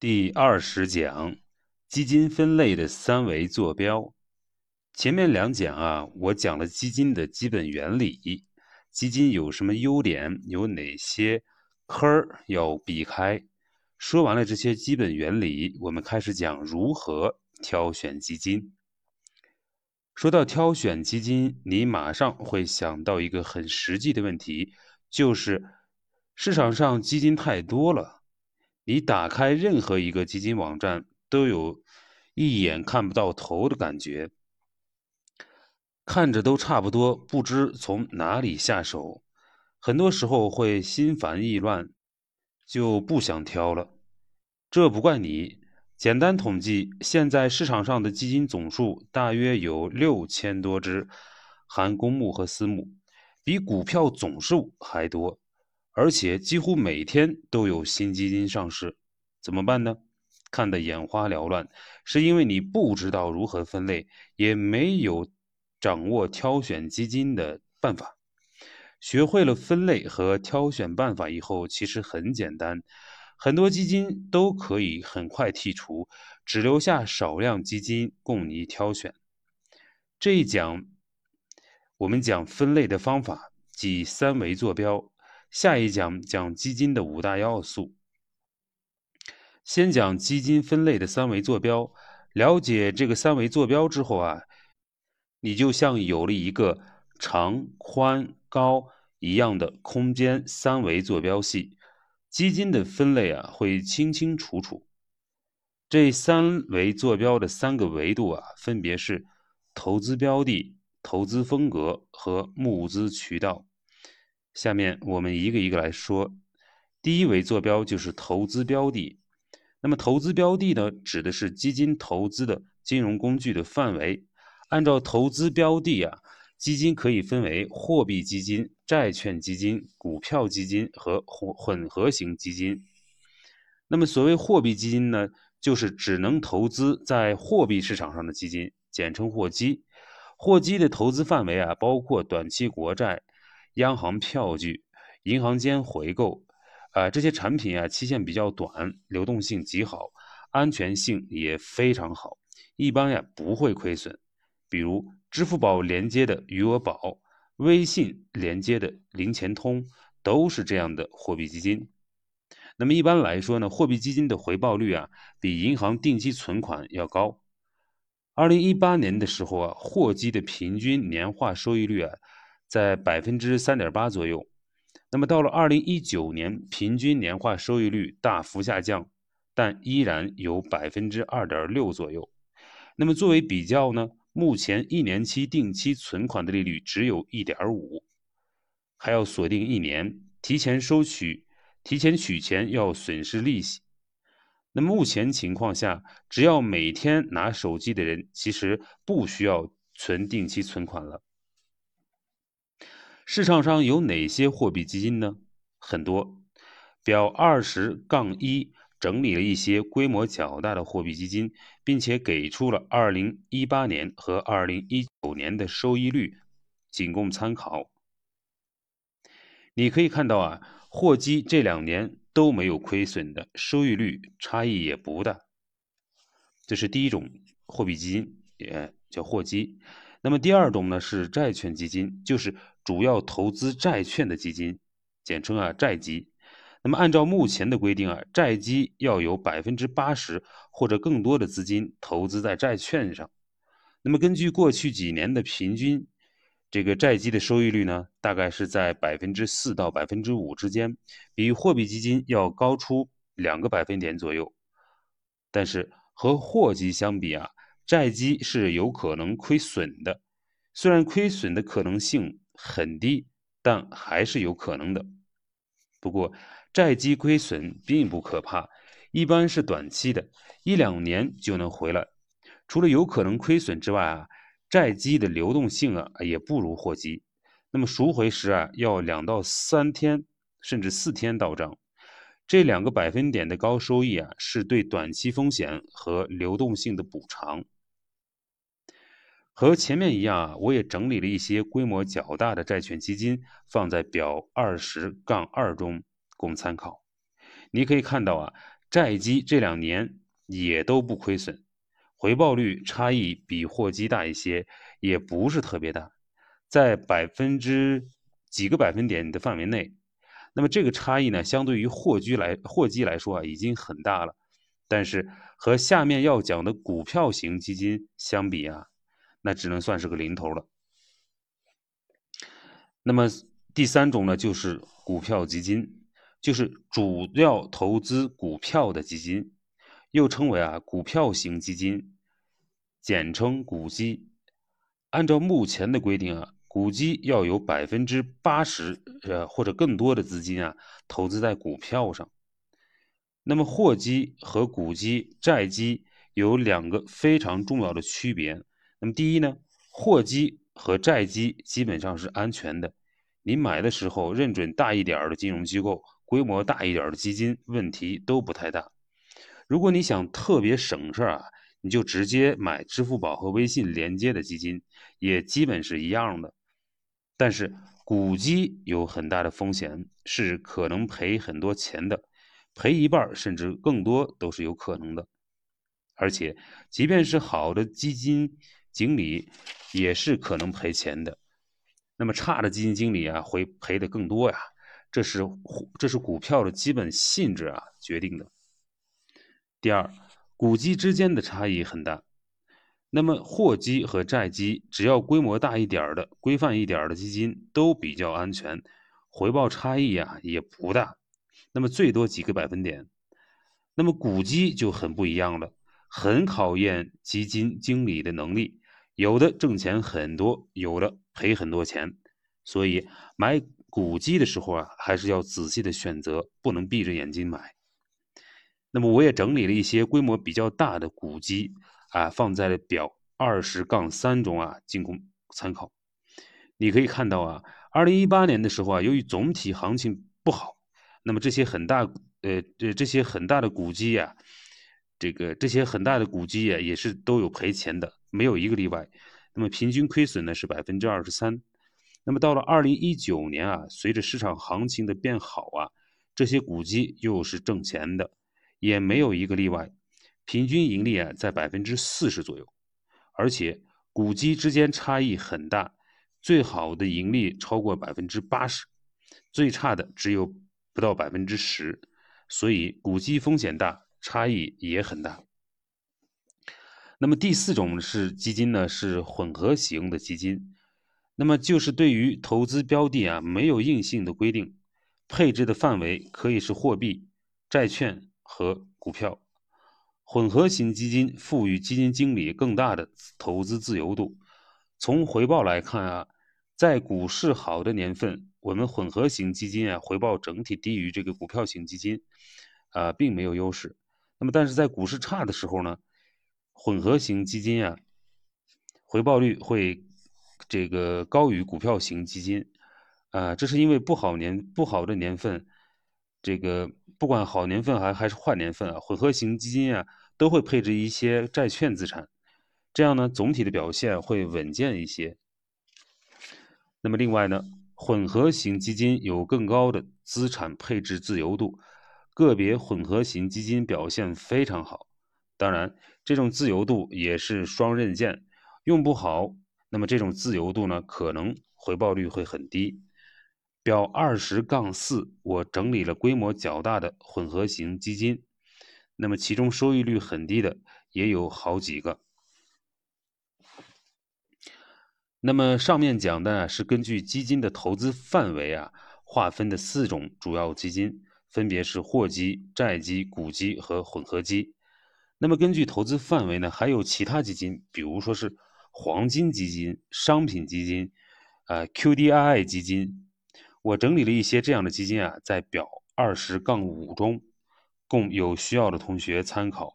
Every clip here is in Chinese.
第二十讲，基金分类的三维坐标。前面两讲啊，我讲了基金的基本原理，基金有什么优点，有哪些坑儿要避开。说完了这些基本原理，我们开始讲如何挑选基金。说到挑选基金，你马上会想到一个很实际的问题，就是市场上基金太多了。你打开任何一个基金网站，都有一眼看不到头的感觉，看着都差不多，不知从哪里下手，很多时候会心烦意乱，就不想挑了。这不怪你，简单统计，现在市场上的基金总数大约有六千多只，含公募和私募，比股票总数还多。而且几乎每天都有新基金上市，怎么办呢？看得眼花缭乱，是因为你不知道如何分类，也没有掌握挑选基金的办法。学会了分类和挑选办法以后，其实很简单，很多基金都可以很快剔除，只留下少量基金供你挑选。这一讲我们讲分类的方法，即三维坐标。下一讲讲基金的五大要素。先讲基金分类的三维坐标。了解这个三维坐标之后啊，你就像有了一个长、宽、高一样的空间三维坐标系，基金的分类啊会清清楚楚。这三维坐标的三个维度啊，分别是投资标的、投资风格和募资渠道。下面我们一个一个来说。第一维坐标就是投资标的。那么投资标的呢，指的是基金投资的金融工具的范围。按照投资标的啊，基金可以分为货币基金、债券基金、股票基金和混混合型基金。那么所谓货币基金呢，就是只能投资在货币市场上的基金，简称货基。货基的投资范围啊，包括短期国债。央行票据、银行间回购，啊，这些产品啊，期限比较短，流动性极好，安全性也非常好，一般呀不会亏损。比如支付宝连接的余额宝，微信连接的零钱通，都是这样的货币基金。那么一般来说呢，货币基金的回报率啊，比银行定期存款要高。二零一八年的时候啊，货基的平均年化收益率啊。在百分之三点八左右，那么到了二零一九年，平均年化收益率大幅下降，但依然有百分之二点六左右。那么作为比较呢，目前一年期定期存款的利率只有一点五，还要锁定一年，提前收取，提前取钱要损失利息。那目前情况下，只要每天拿手机的人，其实不需要存定期存款了。市场上有哪些货币基金呢？很多。表二十杠一整理了一些规模较大的货币基金，并且给出了二零一八年和二零一九年的收益率，仅供参考。你可以看到啊，货基这两年都没有亏损的，收益率差异也不大。这是第一种货币基金，也叫货基。那么第二种呢是债券基金，就是主要投资债券的基金，简称啊债基。那么按照目前的规定啊，债基要有百分之八十或者更多的资金投资在债券上。那么根据过去几年的平均，这个债基的收益率呢，大概是在百分之四到百分之五之间，比货币基金要高出两个百分点左右。但是和货基相比啊。债基是有可能亏损的，虽然亏损的可能性很低，但还是有可能的。不过，债基亏损并不可怕，一般是短期的，一两年就能回来。除了有可能亏损之外啊，债基的流动性啊也不如货基，那么赎回时啊要两到三天，甚至四天到账。这两个百分点的高收益啊，是对短期风险和流动性的补偿。和前面一样啊，我也整理了一些规模较大的债券基金，放在表二十杠二中供参考。你可以看到啊，债基这两年也都不亏损，回报率差异比货基大一些，也不是特别大，在百分之几个百分点的范围内。那么这个差异呢，相对于货基来货基来说啊，已经很大了。但是和下面要讲的股票型基金相比啊，那只能算是个零头了。那么第三种呢，就是股票基金，就是主要投资股票的基金，又称为啊股票型基金，简称股基。按照目前的规定啊，股基要有百分之八十呃或者更多的资金啊投资在股票上。那么货基和股基、债基有两个非常重要的区别。那么第一呢，货基和债基基本上是安全的。你买的时候认准大一点的金融机构，规模大一点的基金，问题都不太大。如果你想特别省事儿啊，你就直接买支付宝和微信连接的基金，也基本是一样的。但是股基有很大的风险，是可能赔很多钱的，赔一半甚至更多都是有可能的。而且，即便是好的基金经理，也是可能赔钱的。那么差的基金经理啊，会赔的更多呀，这是这是股票的基本性质啊决定的。第二，股基之间的差异很大。那么货基和债基，只要规模大一点的、规范一点的基金都比较安全，回报差异啊也不大，那么最多几个百分点。那么股基就很不一样了，很考验基金经理的能力。有的挣钱很多，有的赔很多钱，所以买股基的时候啊，还是要仔细的选择，不能闭着眼睛买。那么我也整理了一些规模比较大的股基啊，放在了表二十杠三中啊，仅供参考。你可以看到啊，二零一八年的时候啊，由于总体行情不好，那么这些很大呃这这些很大的股基呀，这个这些很大的股基呀，也是都有赔钱的。没有一个例外，那么平均亏损呢是百分之二十三。那么到了二零一九年啊，随着市场行情的变好啊，这些股基又是挣钱的，也没有一个例外，平均盈利啊在百分之四十左右，而且股基之间差异很大，最好的盈利超过百分之八十，最差的只有不到百分之十，所以股基风险大，差异也很大。那么第四种是基金呢，是混合型的基金，那么就是对于投资标的啊没有硬性的规定，配置的范围可以是货币、债券和股票。混合型基金赋予基金经理更大的投资自由度。从回报来看啊，在股市好的年份，我们混合型基金啊回报整体低于这个股票型基金，啊并没有优势。那么但是在股市差的时候呢？混合型基金啊，回报率会这个高于股票型基金，啊，这是因为不好年不好的年份，这个不管好年份还还是坏年份啊，混合型基金啊都会配置一些债券资产，这样呢总体的表现会稳健一些。那么另外呢，混合型基金有更高的资产配置自由度，个别混合型基金表现非常好，当然。这种自由度也是双刃剑，用不好，那么这种自由度呢，可能回报率会很低。表二十杠四，我整理了规模较大的混合型基金，那么其中收益率很低的也有好几个。那么上面讲的是根据基金的投资范围啊划分的四种主要基金，分别是货基、债基、股基和混合基。那么根据投资范围呢，还有其他基金，比如说是黄金基金、商品基金，呃，QDII 基金。我整理了一些这样的基金啊，在表二十杠五中，供有需要的同学参考。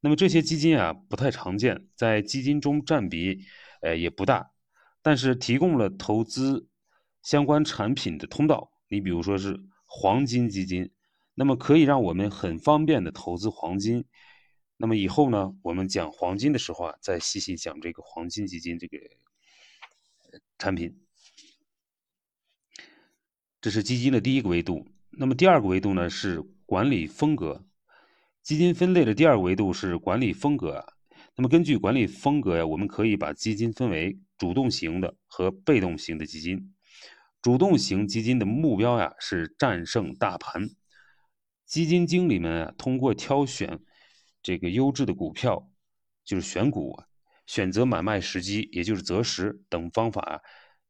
那么这些基金啊，不太常见，在基金中占比呃也不大，但是提供了投资相关产品的通道。你比如说是黄金基金，那么可以让我们很方便的投资黄金。那么以后呢，我们讲黄金的时候啊，再细细讲这个黄金基金这个产品。这是基金的第一个维度。那么第二个维度呢，是管理风格。基金分类的第二个维度是管理风格。那么根据管理风格呀，我们可以把基金分为主动型的和被动型的基金。主动型基金的目标呀是战胜大盘。基金经理们啊，通过挑选这个优质的股票，就是选股、选择买卖时机，也就是择时等方法，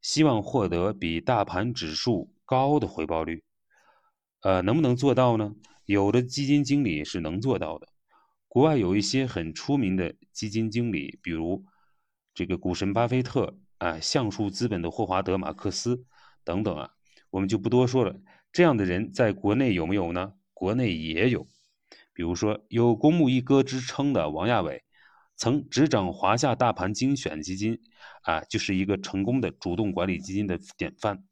希望获得比大盘指数高的回报率。呃，能不能做到呢？有的基金经理是能做到的。国外有一些很出名的基金经理，比如这个股神巴菲特啊，橡树资本的霍华德马克思等等啊，我们就不多说了。这样的人在国内有没有呢？国内也有，比如说有“公募一哥”之称的王亚伟，曾执掌华夏大盘精选基金，啊，就是一个成功的主动管理基金的典范。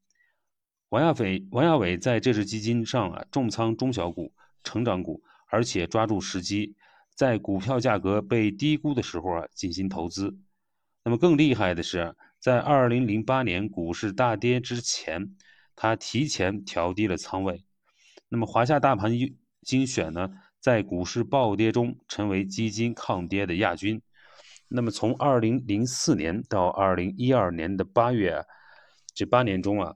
王亚伟，王亚伟在这支基金上啊，重仓中小股、成长股，而且抓住时机。在股票价格被低估的时候啊，进行投资。那么更厉害的是，在二零零八年股市大跌之前，他提前调低了仓位。那么华夏大盘精选呢，在股市暴跌中成为基金抗跌的亚军。那么从二零零四年到二零一二年的八月，这八年中啊，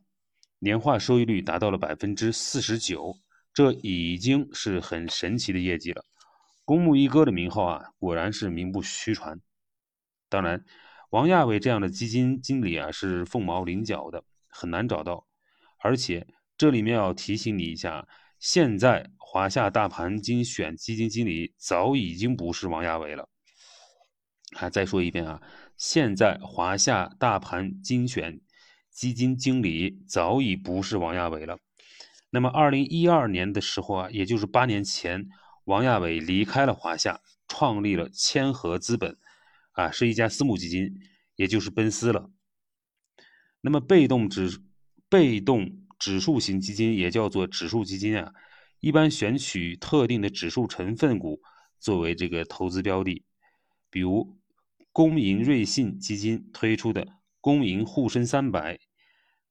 年化收益率达到了百分之四十九，这已经是很神奇的业绩了。公募一哥的名号啊，果然是名不虚传。当然，王亚伟这样的基金经理啊，是凤毛麟角的，很难找到。而且这里面要提醒你一下，现在华夏大盘精选基金经理早已经不是王亚伟了。还再说一遍啊，现在华夏大盘精选基金经理早已不是王亚伟了。那么，二零一二年的时候啊，也就是八年前。王亚伟离开了华夏，创立了千和资本，啊，是一家私募基金，也就是奔私了。那么被动指被动指数型基金也叫做指数基金啊，一般选取特定的指数成分股作为这个投资标的，比如公银瑞信基金推出的公银沪深三百，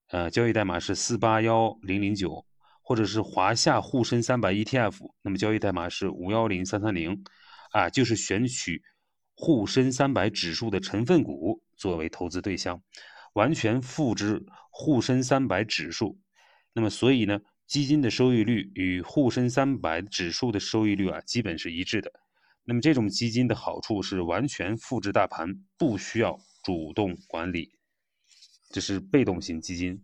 呃，交易代码是四八幺零零九。或者是华夏沪深三百 ETF，那么交易代码是五幺零三三零，啊，就是选取沪深三百指数的成分股作为投资对象，完全复制沪深三百指数。那么所以呢，基金的收益率与沪深三百指数的收益率啊，基本是一致的。那么这种基金的好处是完全复制大盘，不需要主动管理，这是被动型基金。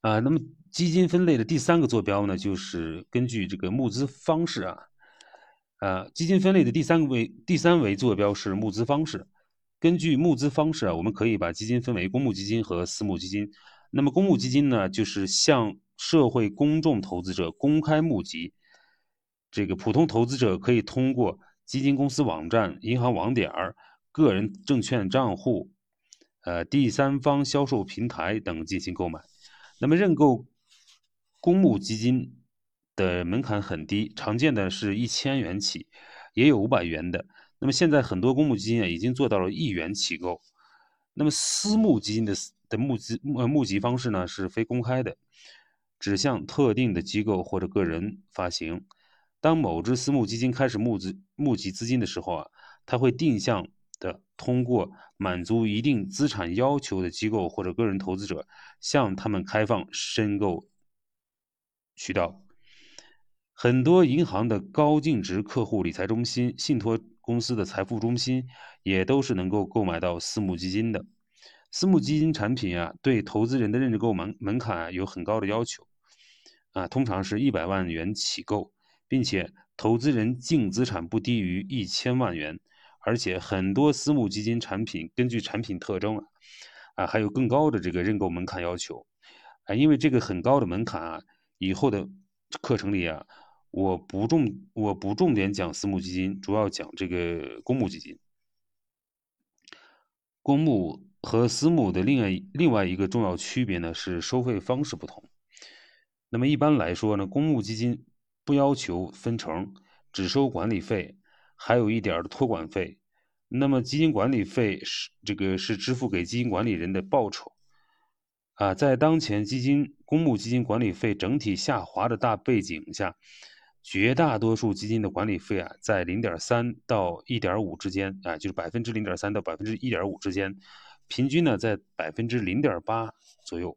啊，那么。基金分类的第三个坐标呢，就是根据这个募资方式啊，呃，基金分类的第三个位第三维坐标是募资方式。根据募资方式啊，我们可以把基金分为公募基金和私募基金。那么公募基金呢，就是向社会公众投资者公开募集，这个普通投资者可以通过基金公司网站、银行网点、个人证券账户、呃第三方销售平台等进行购买。那么认购。公募基金的门槛很低，常见的是一千元起，也有五百元的。那么现在很多公募基金啊，已经做到了一元起购。那么私募基金的的募资呃募集方式呢，是非公开的，指向特定的机构或者个人发行。当某只私募基金开始募资募集资金的时候啊，它会定向的通过满足一定资产要求的机构或者个人投资者，向他们开放申购。渠道很多银行的高净值客户理财中心、信托公司的财富中心也都是能够购买到私募基金的。私募基金产品啊，对投资人的认购门门槛有很高的要求啊，通常是一百万元起购，并且投资人净资产不低于一千万元。而且很多私募基金产品根据产品特征啊，啊还有更高的这个认购门槛要求啊，因为这个很高的门槛啊。以后的课程里啊，我不重我不重点讲私募基金，主要讲这个公募基金。公募和私募的另外另外一个重要区别呢是收费方式不同。那么一般来说呢，公募基金不要求分成，只收管理费，还有一点的托管费。那么基金管理费是这个是支付给基金管理人的报酬。啊，在当前基金公募基金管理费整体下滑的大背景下，绝大多数基金的管理费啊，在零点三到一点五之间啊，就是百分之零点三到百分之一点五之间，平均呢在百分之零点八左右。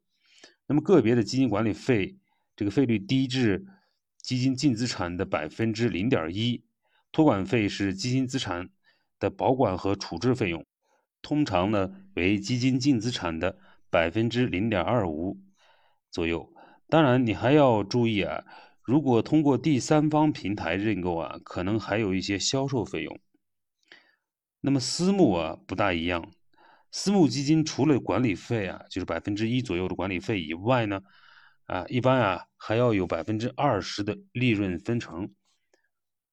那么个别的基金管理费，这个费率低至基金净资产的百分之零点一。托管费是基金资产的保管和处置费用，通常呢为基金净资产的百分之零点二五左右。当然，你还要注意啊。如果通过第三方平台认购啊，可能还有一些销售费用。那么私募啊不大一样，私募基金除了管理费啊，就是百分之一左右的管理费以外呢，啊一般啊还要有百分之二十的利润分成，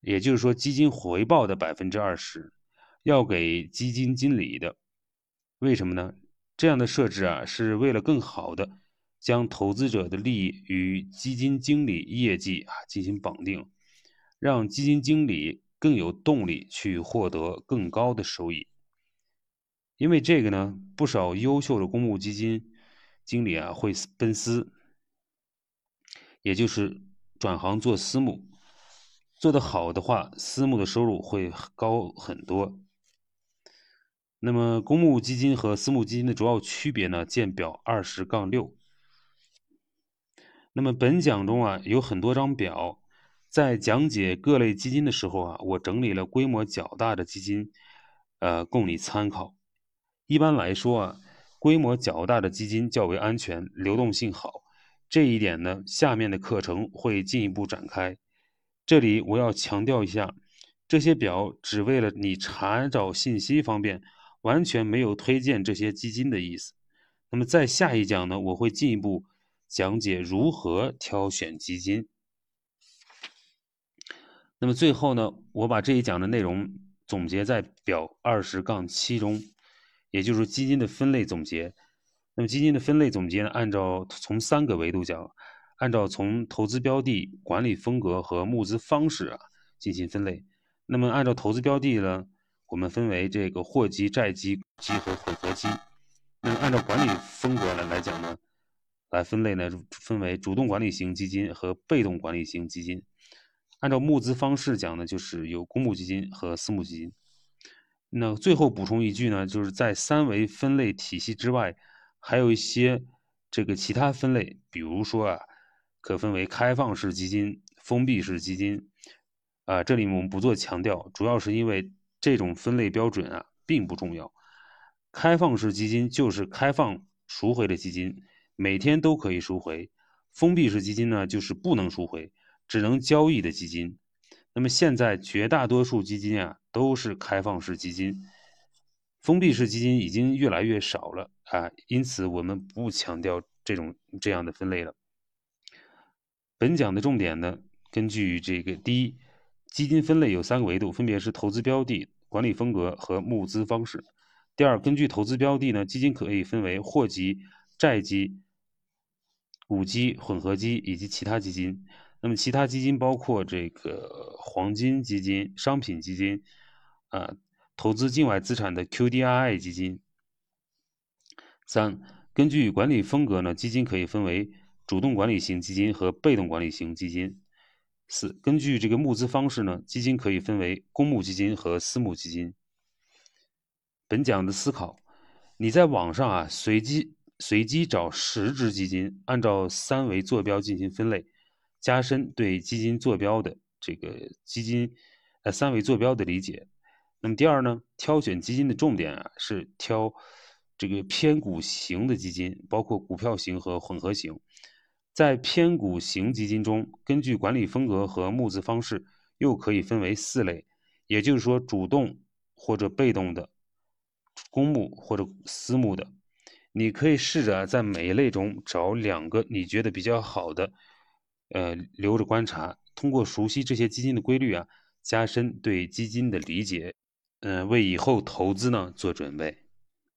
也就是说基金回报的百分之二十要给基金经理的。为什么呢？这样的设置啊是为了更好的。将投资者的利益与基金经理业绩啊进行绑定，让基金经理更有动力去获得更高的收益。因为这个呢，不少优秀的公募基金经理啊会奔私，也就是转行做私募。做得好的话，私募的收入会高很多。那么，公募基金和私募基金的主要区别呢？见表二十杠六。那么本讲中啊有很多张表，在讲解各类基金的时候啊，我整理了规模较大的基金，呃，供你参考。一般来说啊，规模较大的基金较为安全，流动性好。这一点呢，下面的课程会进一步展开。这里我要强调一下，这些表只为了你查找信息方便，完全没有推荐这些基金的意思。那么在下一讲呢，我会进一步。讲解如何挑选基金。那么最后呢，我把这一讲的内容总结在表二十杠七中，也就是基金的分类总结。那么基金的分类总结呢，按照从三个维度讲，按照从投资标的、管理风格和募资方式啊进行分类。那么按照投资标的呢，我们分为这个货基、债基、基和混合基。那么按照管理风格呢来讲呢？来分类呢，分为主动管理型基金和被动管理型基金。按照募资方式讲呢，就是有公募基金和私募基金。那最后补充一句呢，就是在三维分类体系之外，还有一些这个其他分类，比如说啊，可分为开放式基金、封闭式基金。啊，这里我们不做强调，主要是因为这种分类标准啊并不重要。开放式基金就是开放赎回的基金。每天都可以赎回，封闭式基金呢，就是不能赎回，只能交易的基金。那么现在绝大多数基金啊都是开放式基金，封闭式基金已经越来越少了啊，因此我们不强调这种这样的分类了。本讲的重点呢，根据这个第一，基金分类有三个维度，分别是投资标的、管理风格和募资方式。第二，根据投资标的呢，基金可以分为货基、债基。五基、混合基以及其他基金，那么其他基金包括这个黄金基金、商品基金，啊，投资境外资产的 QDII 基金。三、根据管理风格呢，基金可以分为主动管理型基金和被动管理型基金。四、根据这个募资方式呢，基金可以分为公募基金和私募基金。本讲的思考，你在网上啊随机。随机找十只基金，按照三维坐标进行分类，加深对基金坐标的这个基金呃三维坐标的理解。那么第二呢，挑选基金的重点啊是挑这个偏股型的基金，包括股票型和混合型。在偏股型基金中，根据管理风格和募资方式，又可以分为四类，也就是说，主动或者被动的、公募或者私募的。你可以试着在每一类中找两个你觉得比较好的，呃，留着观察。通过熟悉这些基金的规律啊，加深对基金的理解，嗯，为以后投资呢做准备。